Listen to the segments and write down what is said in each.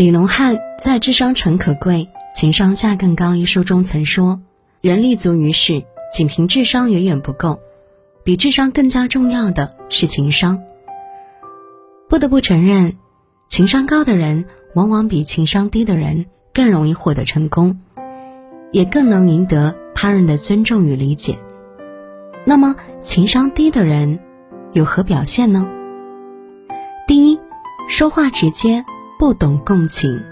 李龙汉在《智商诚可贵，情商价更高》一书中曾说：“人立足于世，仅凭智商远远不够，比智商更加重要的是情商。”不得不承认，情商高的人往往比情商低的人更容易获得成功，也更能赢得他人的尊重与理解。那么，情商低的人有何表现呢？第一，说话直接，不懂共情。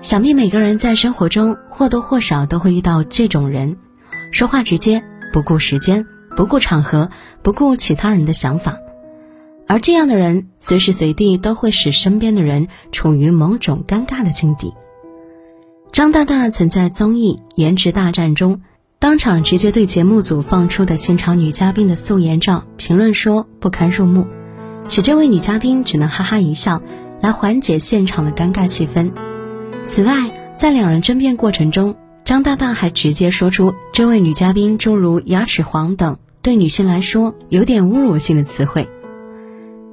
想必每个人在生活中或多或少都会遇到这种人，说话直接，不顾时间，不顾场合，不顾其他人的想法。而这样的人，随时随地都会使身边的人处于某种尴尬的境地。张大大曾在综艺《颜值大战》中，当场直接对节目组放出的现场女嘉宾的素颜照评论说不堪入目，使这位女嘉宾只能哈哈一笑，来缓解现场的尴尬气氛。此外，在两人争辩过程中，张大大还直接说出这位女嘉宾诸如“牙齿黄”等对女性来说有点侮辱性的词汇。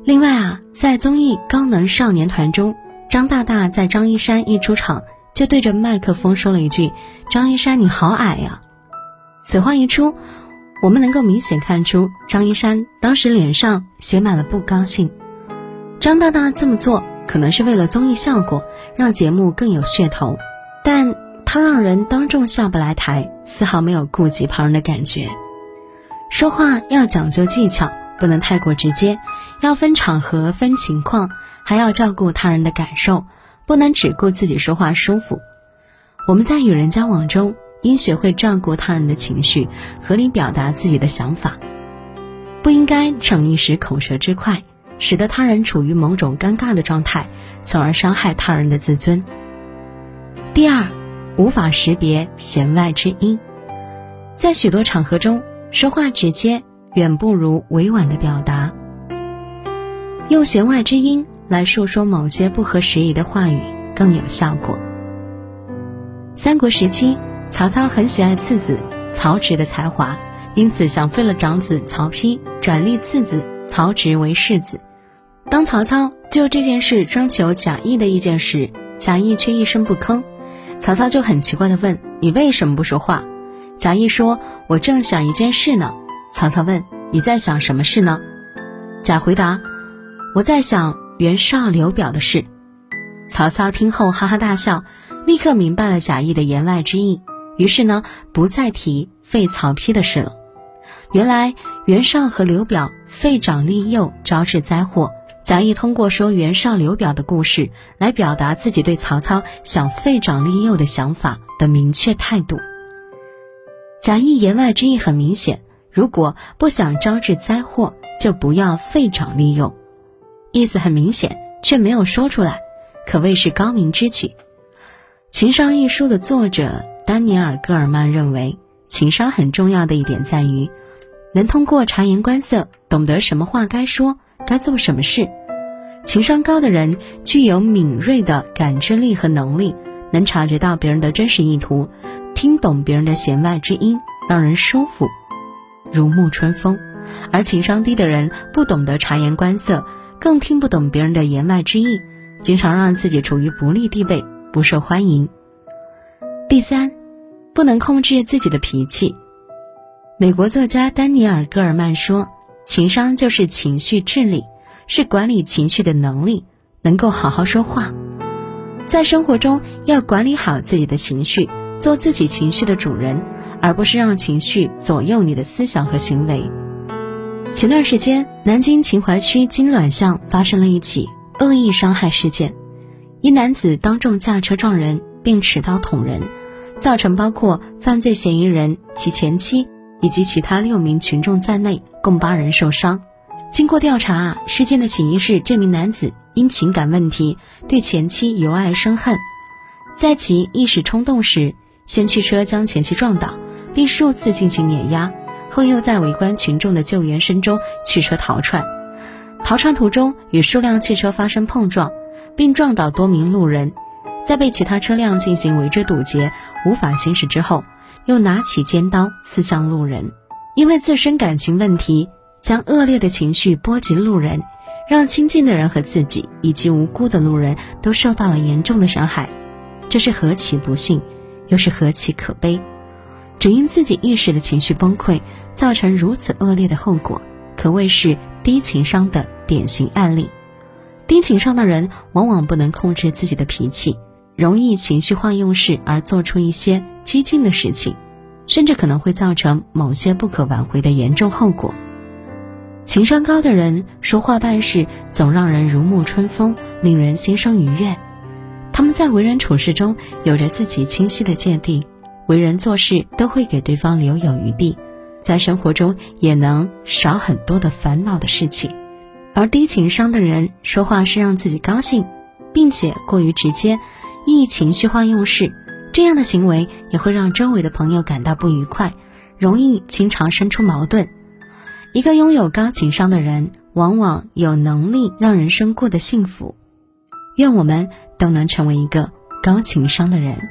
另外啊，在综艺《高能少年团》中，张大大在张一山一出场就对着麦克风说了一句：“张一山你好矮呀。”此话一出，我们能够明显看出张一山当时脸上写满了不高兴。张大大这么做可能是为了综艺效果，让节目更有噱头，但他让人当众下不来台，丝毫没有顾及旁人的感觉。说话要讲究技巧。不能太过直接，要分场合、分情况，还要照顾他人的感受，不能只顾自己说话舒服。我们在与人交往中，应学会照顾他人的情绪，合理表达自己的想法，不应该逞一时口舌之快，使得他人处于某种尴尬的状态，从而伤害他人的自尊。第二，无法识别弦外之音，在许多场合中，说话直接。远不如委婉的表达。用弦外之音来述说某些不合时宜的话语更有效果。三国时期，曹操很喜爱次子曹植的才华，因此想废了长子曹丕，转立次子曹植为世子。当曹操就这件事征求贾谊的意见时，贾谊却一声不吭。曹操就很奇怪的问：“你为什么不说话？”贾谊说：“我正想一件事呢。”曹操问：“你在想什么事呢？”贾回答：“我在想袁绍、刘表的事。”曹操听后哈哈大笑，立刻明白了贾谊的言外之意，于是呢，不再提废曹丕的事了。原来袁绍和刘表废长立幼，招致灾祸。贾谊通过说袁绍、刘表的故事，来表达自己对曹操想废长立幼的想法的明确态度。贾谊言外之意很明显。如果不想招致灾祸，就不要废长立幼。意思很明显，却没有说出来，可谓是高明之举。《情商》一书的作者丹尼尔·戈尔曼认为，情商很重要的一点在于，能通过察言观色，懂得什么话该说，该做什么事。情商高的人具有敏锐的感知力和能力，能察觉到别人的真实意图，听懂别人的弦外之音，让人舒服。如沐春风，而情商低的人不懂得察言观色，更听不懂别人的言外之意，经常让自己处于不利地位，不受欢迎。第三，不能控制自己的脾气。美国作家丹尼尔·戈尔曼说：“情商就是情绪智力，是管理情绪的能力，能够好好说话。在生活中要管理好自己的情绪，做自己情绪的主人。”而不是让情绪左右你的思想和行为。前段时间，南京秦淮区金銮巷发生了一起恶意伤害事件，一男子当众驾车撞人，并持刀捅人，造成包括犯罪嫌疑人、其前妻以及其他六名群众在内共八人受伤。经过调查，事件的起因是这名男子因情感问题对前妻由爱生恨，在其一时冲动时，先驱车将前妻撞倒。并数次进行碾压，后又在围观群众的救援声中驱车逃窜。逃窜途中与数辆汽车发生碰撞，并撞倒多名路人。在被其他车辆进行围追堵截，无法行驶之后，又拿起尖刀刺向路人。因为自身感情问题，将恶劣的情绪波及路人，让亲近的人和自己以及无辜的路人都受到了严重的伤害，这是何其不幸，又是何其可悲！只因自己一时的情绪崩溃，造成如此恶劣的后果，可谓是低情商的典型案例。低情商的人往往不能控制自己的脾气，容易情绪化用事而做出一些激进的事情，甚至可能会造成某些不可挽回的严重后果。情商高的人说话办事总让人如沐春风，令人心生愉悦。他们在为人处事中有着自己清晰的界定，为人做事都会给对方留有余地，在生活中也能少很多的烦恼的事情。而低情商的人说话是让自己高兴，并且过于直接，易情绪化用事，这样的行为也会让周围的朋友感到不愉快，容易经常生出矛盾。一个拥有高情商的人，往往有能力让人生过得幸福。愿我们都能成为一个高情商的人。